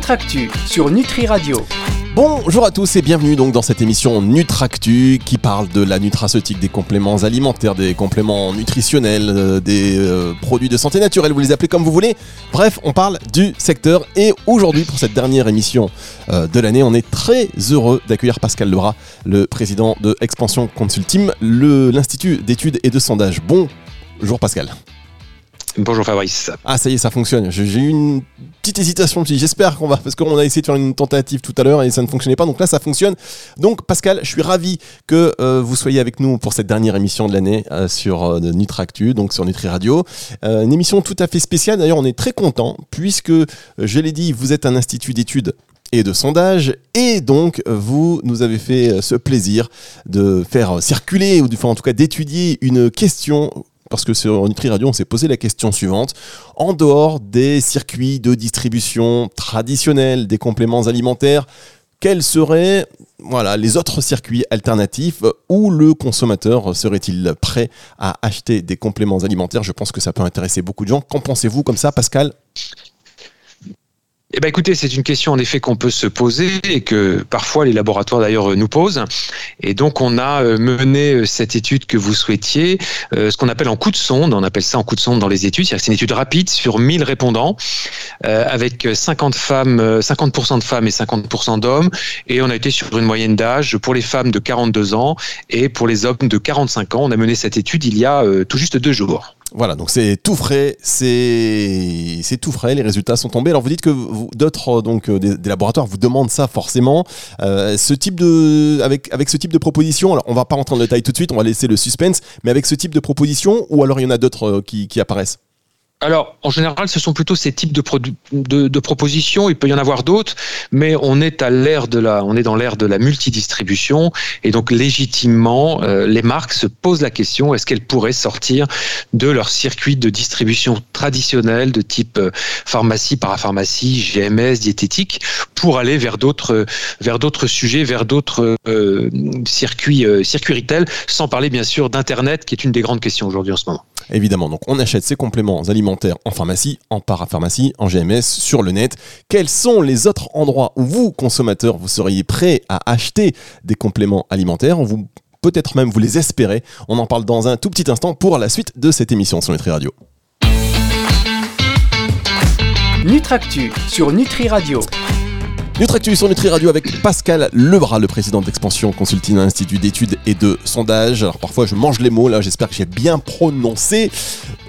Nutractu sur Nutri Radio. Bonjour à tous et bienvenue donc dans cette émission Nutractu qui parle de la nutraceutique, des compléments alimentaires, des compléments nutritionnels, euh, des euh, produits de santé naturelle, vous les appelez comme vous voulez. Bref, on parle du secteur et aujourd'hui pour cette dernière émission euh, de l'année, on est très heureux d'accueillir Pascal Lerat, le président de Expansion Consulting, l'Institut d'études et de sondage. Bonjour Pascal. Bonjour Fabrice. Ah ça y est, ça fonctionne. J'ai eu une petite hésitation. J'espère qu'on va, parce qu'on a essayé de faire une tentative tout à l'heure et ça ne fonctionnait pas. Donc là, ça fonctionne. Donc Pascal, je suis ravi que euh, vous soyez avec nous pour cette dernière émission de l'année euh, sur euh, Nutractu, donc sur Nutri Radio. une émission tout à fait spéciale. D'ailleurs, on est très content puisque, je l'ai dit, vous êtes un institut d'études et de sondage et donc vous nous avez fait ce plaisir de faire circuler ou en tout cas d'étudier une question parce que sur Nutri Radio, on s'est posé la question suivante. En dehors des circuits de distribution traditionnels des compléments alimentaires, quels seraient voilà, les autres circuits alternatifs où le consommateur serait-il prêt à acheter des compléments alimentaires? Je pense que ça peut intéresser beaucoup de gens. Qu'en pensez-vous comme ça, Pascal? Eh ben écoutez, c'est une question en effet qu'on peut se poser et que parfois les laboratoires d'ailleurs nous posent. Et donc on a euh, mené euh, cette étude que vous souhaitiez, euh, ce qu'on appelle en coup de sonde. On appelle ça en coup de sonde dans les études. C'est une étude rapide sur 1000 répondants avec 50 femmes, 50% de femmes et 50% d'hommes. Et on a été sur une moyenne d'âge pour les femmes de 42 ans et pour les hommes de 45 ans. On a mené cette étude il y a tout juste deux jours. Voilà, donc c'est tout frais, c'est tout frais, les résultats sont tombés. Alors vous dites que d'autres euh, donc euh, des, laboratoires vous demandent ça forcément. Euh, ce type de avec avec ce type de proposition, alors on va pas rentrer en détail tout de suite, on va laisser le suspense, mais avec ce type de proposition ou alors il y en a d'autres qui, qui apparaissent? Alors, en général, ce sont plutôt ces types de, de, de propositions. Il peut y en avoir d'autres, mais on est à l'ère de la, on est dans l'ère de la multidistribution, et donc légitimement, euh, les marques se posent la question est-ce qu'elles pourraient sortir de leur circuit de distribution traditionnel de type euh, pharmacie, parapharmacie, GMS, diététique, pour aller vers d'autres, vers d'autres sujets, vers d'autres euh, circuits, circuits retail, sans parler bien sûr d'internet, qui est une des grandes questions aujourd'hui en ce moment. Évidemment, donc on achète ces compléments alimentaires en pharmacie, en parapharmacie, en GMS, sur le net. Quels sont les autres endroits où vous, consommateurs, vous seriez prêts à acheter des compléments alimentaires? Vous Peut-être même vous les espérez. On en parle dans un tout petit instant pour la suite de cette émission sur Nutri Radio. Nutractu sur Nutri Radio. Nutractu sur Nutri Radio avec Pascal Lebras, le président d'Expansion Consulting Institut d'études et de sondage. Alors parfois je mange les mots, là j'espère que j'ai bien prononcé.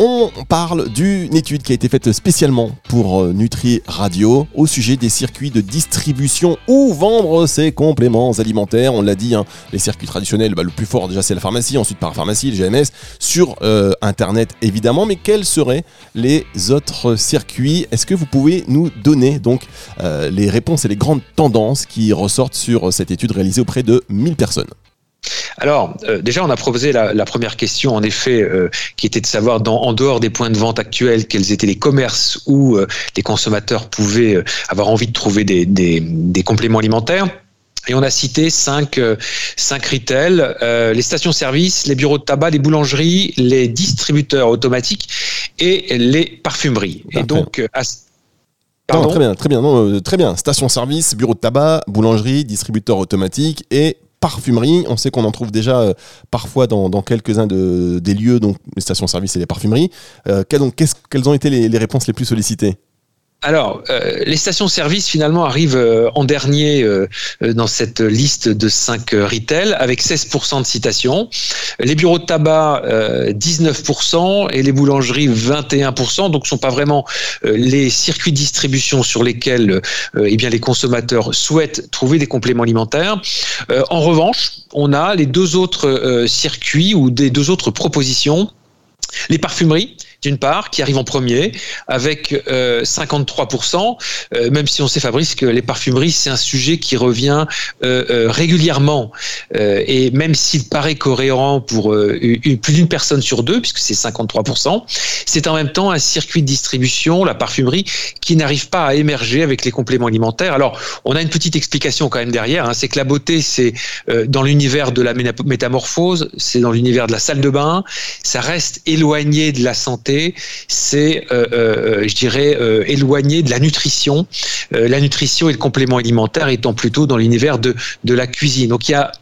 On parle d'une étude qui a été faite spécialement pour euh, Nutri Radio au sujet des circuits de distribution où vendre ces compléments alimentaires. On l'a dit, hein, les circuits traditionnels, bah, le plus fort déjà c'est la pharmacie, ensuite par pharmacie, le GMS, sur euh, Internet évidemment. Mais quels seraient les autres circuits? Est-ce que vous pouvez nous donner donc euh, les réponses et les grandes tendances qui ressortent sur cette étude réalisée auprès de 1000 personnes alors, euh, déjà, on a proposé la, première question, en effet, euh, qui était de savoir, dans, en dehors des points de vente actuels, quels étaient les commerces où euh, les consommateurs pouvaient avoir envie de trouver des, des, compléments alimentaires. Et on a cité cinq, cinq retails, les stations-service, les bureaux de tabac, les boulangeries, les distributeurs automatiques et les parfumeries. Et donc, Pardon très bien, très bien, très bien. Station-service, bureau de tabac, boulangerie, distributeur automatique et parfumerie. On sait qu'on en trouve déjà euh, parfois dans, quelques-uns des lieux, donc les stations-service et les parfumeries. Euh, quelles ont été les réponses les plus sollicitées? Alors, euh, les stations-service finalement arrivent euh, en dernier euh, dans cette liste de 5 retail avec 16% de citations. Les bureaux de tabac 19% et les boulangeries 21%. Donc, ce sont pas vraiment les circuits de distribution sur lesquels eh bien les consommateurs souhaitent trouver des compléments alimentaires. en revanche, on a les deux autres circuits ou des deux autres propositions les parfumeries, d'une part, qui arrivent en premier, avec 53%, euh, euh, même si on sait, Fabrice, que les parfumeries, c'est un sujet qui revient euh, régulièrement. et même s'il paraît cohérent pour plus d'une personne sur deux, puisque c'est 53%, c'est en même temps un circuit de distribution, la parfumerie, qui n'arrive pas à émerger avec les compléments alimentaires. Alors, on a une petite explication quand même derrière, hein, c'est que la beauté, c'est dans l'univers de la métamorphose, c'est dans l'univers de la salle de bain, ça reste éloigné de la santé c'est, je dirais, éloigné de la nutrition. la nutrition et le complément alimentaire étant plutôt dans l'univers de, la cuisine. Donc il y a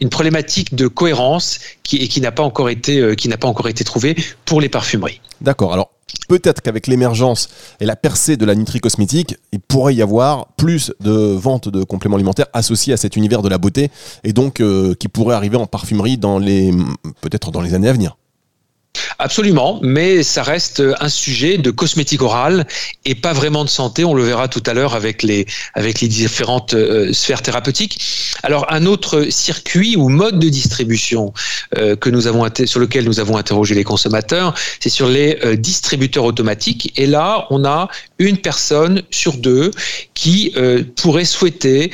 une problématique de cohérence qui, n'a pas encore été trouvée pour les parfumeries. D'accord. Alors peut-être qu'avec l'émergence et la percée de la nutri-cosmétique, il pourrait y avoir plus de ventes de compléments alimentaires associés à cet univers de la beauté et donc euh, qui pourrait arriver en parfumerie peut-être dans les années à venir. Absolument, mais ça reste un sujet de cosmétique orale et pas vraiment de santé. On le verra tout à l'heure avec les avec les différentes euh, sphères thérapeutiques. Alors un autre circuit ou mode de distribution que nous avons sur lequel nous avons interrogé les consommateurs, c'est sur les euh, distributeurs automatiques. Et là, on a une personne sur deux qui pourrait souhaiter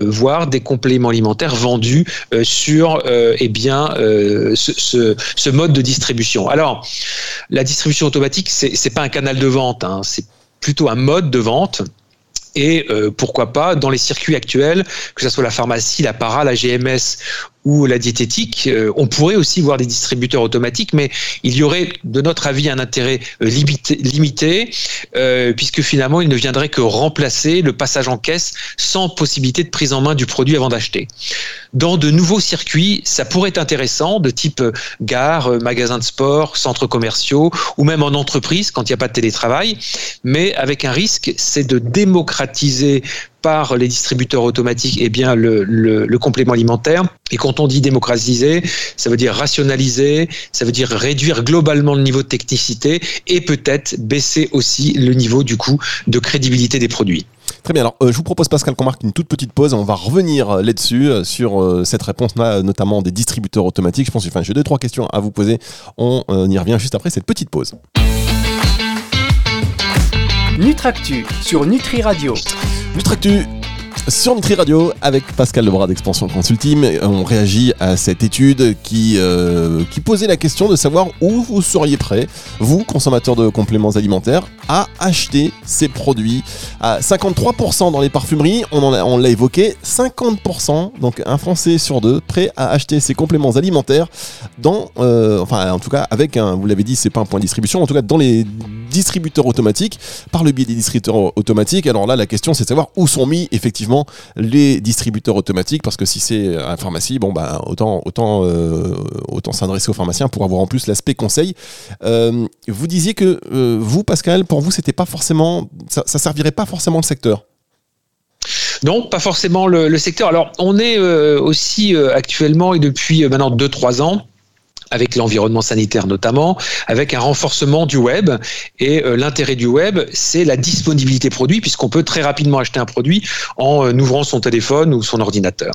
voir des compléments alimentaires vendus sur eh bien ce, ce, ce mode de distribution. Alors, la distribution automatique, c'est n'est pas un canal de vente, hein. c'est plutôt un mode de vente. Et euh, pourquoi pas, dans les circuits actuels, que ce soit la pharmacie, la para, la GMS ou la diététique, euh, on pourrait aussi voir des distributeurs automatiques, mais il y aurait, de notre avis, un intérêt euh, limité, euh, puisque finalement, il ne viendrait que remplacer le passage en caisse sans possibilité de prise en main du produit avant d'acheter. Dans de nouveaux circuits, ça pourrait être intéressant, de type gare, magasin de sport, centres commerciaux, ou même en entreprise quand il n'y a pas de télétravail, mais avec un risque, c'est de démocratiser par les distributeurs automatiques eh bien, le, le, complément alimentaire. Et quand on dit démocratiser, ça veut dire rationaliser, ça veut dire réduire globalement le niveau de technicité et peut-être baisser aussi le niveau du coup de crédibilité des produits. Très bien, alors euh, je vous propose Pascal qu'on marque une toute petite pause, on va revenir euh, là-dessus, euh, sur cette réponse-là, notamment des distributeurs automatiques. Je pense que j'ai deux, trois questions à vous poser, on y revient juste après cette petite pause. Nutractu sur Nutri Radio. Nutractu sur Nutri Radio avec Pascal Lebras d'Expansion Consulting. On réagit à cette étude qui, euh, qui posait la question de savoir où vous seriez prêt, vous, consommateurs de compléments alimentaires, à acheter ces produits. À 53% dans les parfumeries, on, on l'a évoqué, 50%, donc un Français sur deux, prêt à acheter ces compléments alimentaires dans, euh, enfin en tout cas avec un, vous l'avez dit, c'est pas un point de distribution, en tout cas dans les distributeurs automatiques, par le biais des distributeurs automatiques. Alors là, la question c'est de savoir où sont mis effectivement les distributeurs automatiques parce que si c'est un pharmacie, bon bah autant autant euh, autant s'adresser aux pharmaciens pour avoir en plus l'aspect conseil. Euh, vous disiez que euh, vous, Pascal, pour vous, c'était pas forcément ça, ça servirait pas forcément le secteur. Non, pas forcément le secteur. Alors, on est aussi actuellement et depuis maintenant 2-3 ans avec l'environnement sanitaire notamment, avec un renforcement du web. Et euh, l'intérêt du web, c'est la disponibilité produit, puisqu'on peut très rapidement acheter un produit en euh, ouvrant son téléphone ou son ordinateur.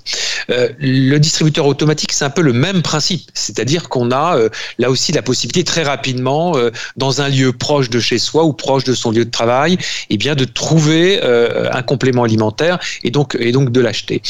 Euh, le distributeur automatique, c'est un peu le même principe, c'est-à-dire qu'on a là aussi la possibilité très rapidement, dans un lieu proche de chez soi ou proche de son lieu de travail, et eh bien de trouver un complément alimentaire et donc, et donc de l'acheter.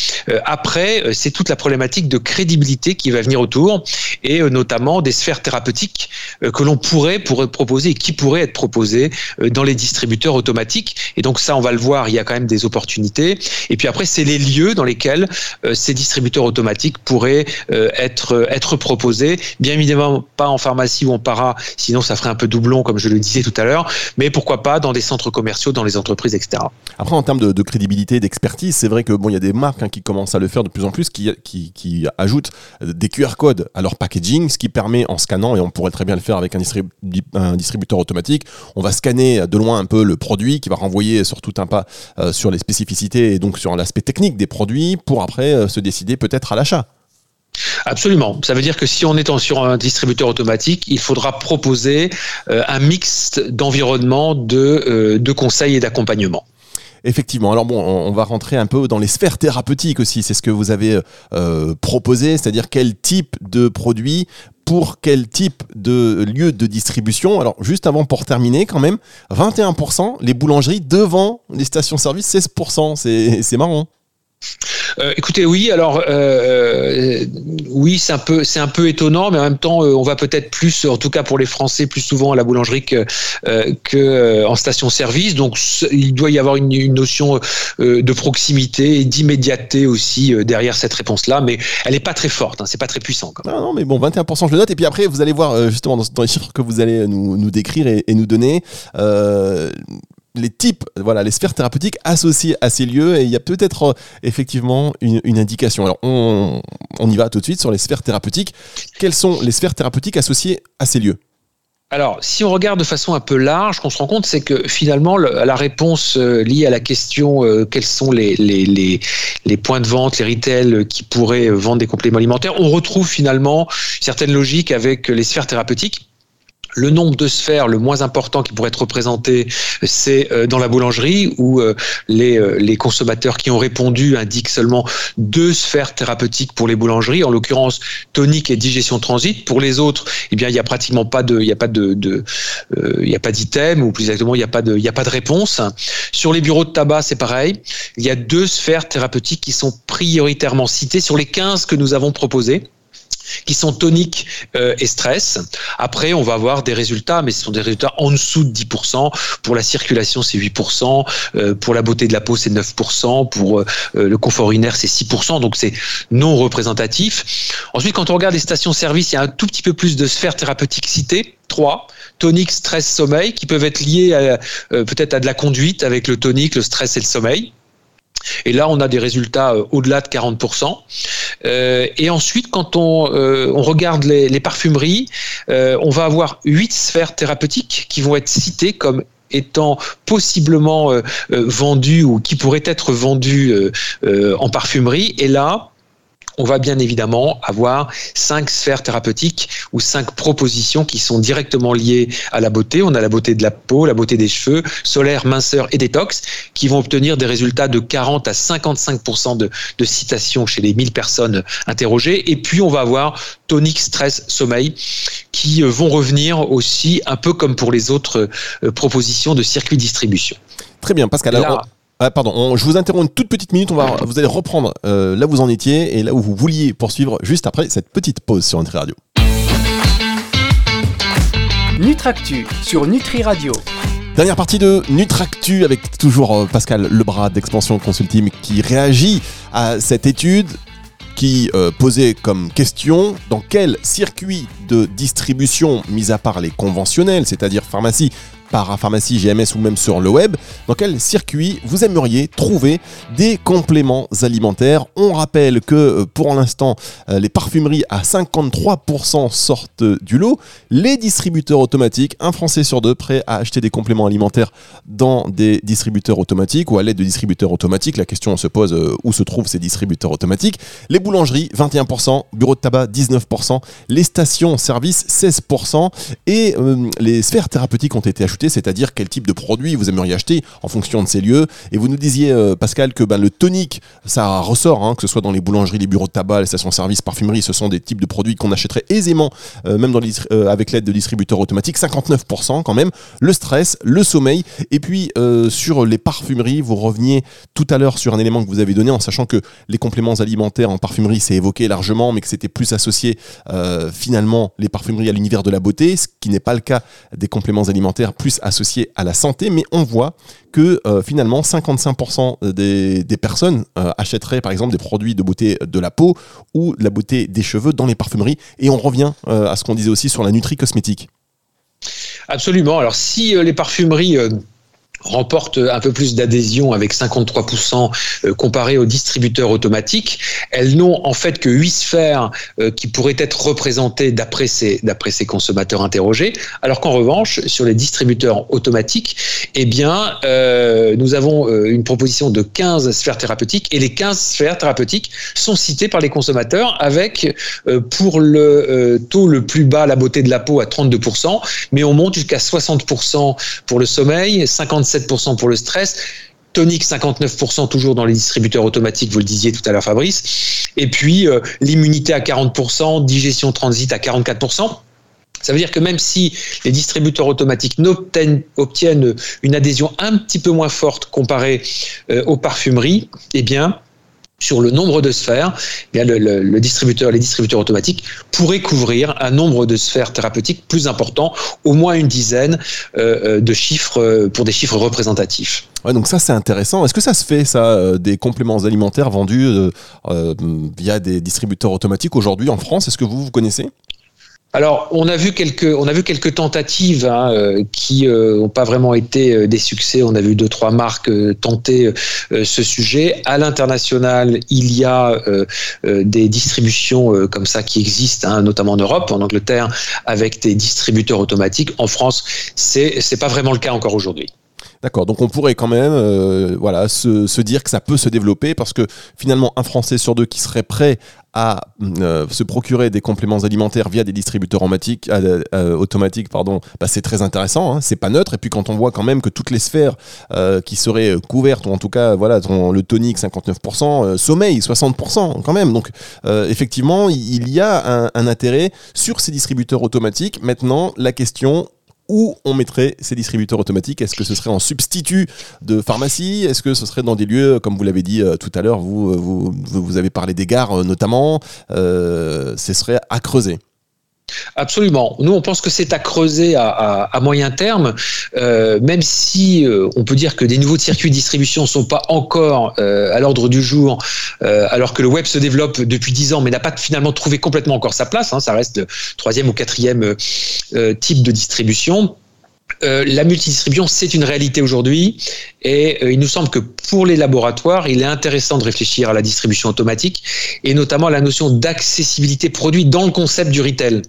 après, c'est toute la problématique de crédibilité qui va venir autour, et notamment des sphères thérapeutiques euh, que l'on pourrait, proposer et qui pourraient être proposées euh, dans les distributeurs automatiques. Et donc ça, on va le voir, il y a quand même des opportunités. Et puis après, c'est les lieux dans lesquels euh, ces distributeurs automatiques pourraient être, être proposés. Bien évidemment, pas en pharmacie ou en para, sinon ça ferait un peu doublon, comme je le disais tout à l'heure, mais pourquoi pas dans des centres commerciaux, dans les entreprises, etc. Après, en termes de, crédibilité, d'expertise, c'est vrai que bon, il y a des marques hein, qui commencent à le faire de plus en plus, qui, qui, qui ajoutent des QR codes à leur packaging, qui permet en scannant, et on pourrait très bien le faire avec un, distributeur automatique, on va scanner de loin un peu le produit qui va renvoyer sur tout un pas euh, sur les spécificités et donc sur l'aspect technique des produits pour après euh, se décider peut-être à l'achat. Absolument. Ça veut dire que si on est sur un distributeur automatique, il faudra proposer euh, un mix d'environnement, de, de conseils et d'accompagnement. Effectivement. Alors bon, on va rentrer un peu dans les sphères thérapeutiques aussi. C'est ce que vous avez euh, proposé, c'est-à-dire quel type de produit pour quel type de lieu de distribution. Alors juste avant pour terminer quand même, 21%, les boulangeries devant les stations-service, 16%. C'est marrant. Euh, écoutez, oui, alors euh, oui, c'est un peu, étonnant, mais en même temps, on va peut-être plus, en tout cas pour les Français, plus souvent à la boulangerie que, que en station-service. Donc, il doit y avoir une, une notion de proximité et d'immédiateté aussi derrière cette réponse-là, mais elle n'est pas très forte. Hein, c'est pas très puissant. Non, non, mais bon, 21%, je le note. Et puis après, vous allez voir justement dans, les chiffres que vous allez nous, nous décrire et, et nous donner les types, voilà, les sphères thérapeutiques associées à ces lieux et il y a peut-être euh, effectivement une, indication. Alors on, y va tout de suite sur les sphères thérapeutiques. Quelles sont les sphères thérapeutiques associées à ces lieux? Alors, si on regarde de façon un peu large, qu'on se rend compte, c'est que finalement, la réponse euh, liée à la question euh, quels sont les, les, les, points de vente, les retails qui pourraient vendre des compléments alimentaires, on retrouve finalement certaines logiques avec les sphères thérapeutiques. Le nombre de sphères le moins important qui pourrait être représenté, c'est euh, dans la boulangerie où euh, les, euh, les, consommateurs qui ont répondu indiquent seulement deux sphères thérapeutiques pour les boulangeries, en l'occurrence tonique et digestion transit. Pour les autres, eh bien, il n'y a pratiquement pas de, il y a pas de, de il y a pas d'item ou plus exactement, il n'y a pas de, il a pas de réponse. Sur les bureaux de tabac, c'est pareil. Il y a deux sphères thérapeutiques qui sont prioritairement citées sur les 15 que nous avons proposées qui sont toniques euh, et stress. Après, on va avoir des résultats, mais ce sont des résultats en dessous de 10%. Pour la circulation, c'est 8%. Euh, pour la beauté de la peau, c'est 9%. Pour euh, le confort urinaire, c'est 6%. Donc, c'est non représentatif. Ensuite, quand on regarde les stations-service, il y a un tout petit peu plus de sphères thérapeutiques citées. 3. Tonique, stress, sommeil, qui peuvent être liés peut-être à de la conduite avec le tonique, le stress et le sommeil. Et là, on a des résultats euh, au-delà de 40%. Euh, et ensuite, quand on, euh, regarde les, parfumeries, on va avoir huit sphères thérapeutiques qui vont être citées comme étant possiblement vendues ou qui pourraient être vendues en parfumerie. Et là, on va bien évidemment avoir cinq sphères thérapeutiques ou cinq propositions qui sont directement liées à la beauté. On a la beauté de la peau, la beauté des cheveux, solaire, minceur et détox, qui vont obtenir des résultats de 40 à 55 de, de citations chez les 1000 personnes interrogées. Et puis on va avoir tonique, stress, sommeil, qui euh, vont revenir aussi un peu comme pour les autres euh, propositions de circuit distribution. Très bien, Pascal. Alors, ah, pardon, je vous interromps une toute petite minute. On va, vous allez reprendre euh, là où vous en étiez et là où vous vouliez poursuivre juste après cette petite pause sur Nutri Radio. Nutractu sur Nutri Radio. Dernière partie de Nutractu avec toujours euh, Pascal Lebras d'Expansion Consulting qui réagit à cette étude qui euh, posait comme question dans quel circuit de distribution, mis à part les conventionnels, c'est-à-dire pharmacie, parapharmacie, GMS ou même sur le web, dans quel circuit vous aimeriez trouver des compléments alimentaires. On rappelle que euh, pour l'instant, euh, les parfumeries à 53% sortent du lot. Les distributeurs automatiques, un Français sur deux prêt à acheter des compléments alimentaires dans des distributeurs automatiques ou à l'aide de distributeurs automatiques. La question se pose euh, où se trouvent ces distributeurs automatiques. Les boulangeries, 21%, bureaux de tabac, 19%, les stations-service, 16%, et les sphères thérapeutiques ont été c'est-à-dire quel type de produit vous aimeriez acheter en fonction de ces lieux. Et vous nous disiez, euh, Pascal, que ben, le tonique, ça ressort, hein, que ce soit dans les boulangeries, les bureaux de tabac, les stations-service, parfumerie, ce sont des types de produits qu'on achèterait aisément, euh, même dans euh, avec l'aide de distributeurs automatiques, 59% quand même. Le stress, le sommeil, et puis sur les parfumeries, vous reveniez tout à l'heure sur un élément que vous avez donné en sachant que les compléments alimentaires en parfumerie, c'est évoqué largement, mais que c'était plus associé finalement les parfumeries à l'univers de la beauté, ce qui n'est pas le cas des compléments alimentaires associé à la santé, mais on voit que euh, finalement 55% des, personnes euh, achèteraient par exemple des produits de beauté de la peau ou la beauté des cheveux dans les parfumeries. Et on revient euh, à ce qu'on disait aussi sur la nutri cosmétique. Absolument. Alors si les parfumeries remporte un peu plus d'adhésion avec 53% euh, comparé aux distributeurs automatiques. Elles n'ont en fait que 8 sphères euh, qui pourraient être représentées d'après ces, consommateurs interrogés, alors qu'en revanche, sur les distributeurs automatiques, eh bien, euh, nous avons une proposition de 15 sphères thérapeutiques. Et les 15 sphères thérapeutiques sont citées par les consommateurs avec pour le taux le plus bas la beauté de la peau à 32%, mais on monte jusqu'à 60% pour le sommeil, 50 7% pour le stress. Tonique 59% toujours dans les distributeurs automatiques, vous le disiez tout à l'heure Fabrice. Et puis euh, l'immunité à 40%, digestion transit à 44%. Ça veut dire que même si les distributeurs automatiques obtiennent une adhésion un petit peu moins forte comparée euh, aux parfumeries, eh bien, sur le nombre de sphères, eh le, distributeur, les distributeurs automatiques pourraient couvrir un nombre de sphères thérapeutiques plus important, au moins une dizaine euh, euh, de chiffres euh, pour des chiffres représentatifs. Donc ça c'est intéressant. Est-ce que ça se fait ça, des compléments alimentaires vendus via des distributeurs automatiques aujourd'hui en France? Est-ce que vous vous connaissez? Alors, on a vu quelques, on a vu quelques tentatives hein, euh, qui n'ont euh, pas vraiment été euh, des succès. On a vu deux, trois marques tenter ce sujet. À l'international, il y a des distributions comme ça qui existent, hein, notamment en Europe, en Angleterre, avec des distributeurs automatiques. En France, c'est c'est pas vraiment le cas encore aujourd'hui. D'accord, donc on pourrait quand même euh, voilà, se, se, dire que ça peut se développer parce que finalement un Français sur deux qui serait prêt à euh, se procurer des compléments alimentaires via des distributeurs automatiques, euh, automatiques pardon, bah c'est très intéressant, hein, c'est pas neutre. Et puis quand on voit quand même que toutes les sphères qui seraient couvertes, ou en tout cas voilà, le tonique 59%, sommeil 60% quand même. Donc effectivement, il y a un, un intérêt sur ces distributeurs automatiques. Maintenant, la question où on mettrait ces distributeurs automatiques. Est-ce que ce serait en substitut de pharmacie? Est-ce que ce serait dans des lieux, comme vous l'avez dit euh, tout à l'heure, vous, vous, vous, avez parlé des gares euh, notamment, euh, ce serait à creuser? Absolument. Nous, on pense que c'est à creuser à, moyen terme, euh, même si euh, on peut dire que des nouveaux circuits de distribution ne sont pas encore euh, à l'ordre du jour, alors que le web se développe depuis dix ans, mais n'a pas finalement trouvé complètement encore sa place. Hein. ça reste le troisième ou quatrième type de distribution. la multidistribution, c'est une réalité aujourd'hui et il nous semble que pour les laboratoires, il est intéressant de réfléchir à la distribution automatique et notamment à la notion d'accessibilité produit dans le concept du retail,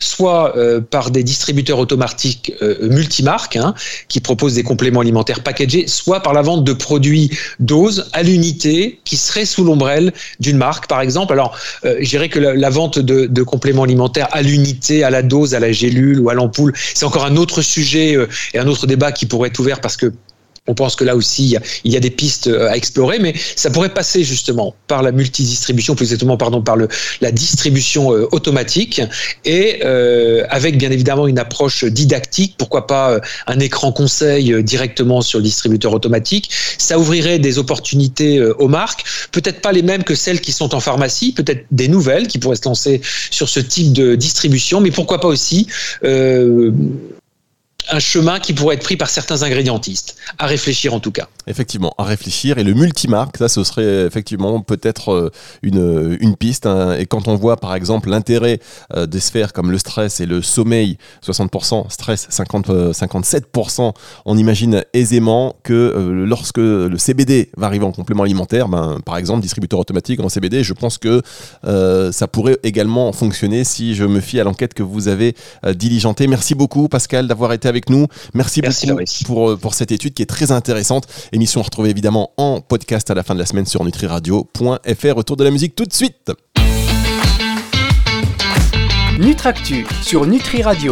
soit euh, par des distributeurs automatiques euh, multimarques hein, qui proposent des compléments alimentaires packagés, soit par la vente de produits doses à l'unité qui seraient sous l'ombrelle d'une marque, par exemple. Alors, euh, je dirais que la, vente de, de, compléments alimentaires à l'unité, à la dose, à la gélule ou à l'ampoule, c'est encore un autre sujet et un autre débat qui pourrait être ouvert parce que on pense que là aussi, il y, a, des pistes euh, à explorer, mais ça pourrait passer justement par la multidistribution, plus exactement pardon, par le, la distribution euh, automatique, et euh, avec bien évidemment une approche didactique, pourquoi pas un écran conseil directement sur le distributeur automatique. Ça ouvrirait des opportunités aux marques, peut-être pas les mêmes que celles qui sont en pharmacie, peut-être des nouvelles qui pourraient se lancer sur ce type de distribution, mais pourquoi pas aussi un chemin qui pourrait être pris par certains ingrédientistes. À réfléchir en tout cas. Effectivement, à réfléchir. Et le multimarque, ça, ce serait effectivement peut-être euh, une, une piste. Hein. Et quand on voit par exemple l'intérêt euh, des sphères comme le stress et le sommeil, 60%, stress 50, 57%, euh, on imagine aisément que lorsque le CBD va arriver en complément alimentaire, ben, par exemple, distributeur automatique en CBD, je pense que ça pourrait également fonctionner si je me fie à l'enquête que vous avez diligentée. Merci beaucoup, Pascal, d'avoir été avec nous. Merci, beaucoup pour, euh, pour cette étude qui est très intéressante. Émission retrouvée évidemment en podcast à la fin de la semaine sur nutriradio.fr. Retour de la musique tout de suite. Nutractu sur Nutri Radio.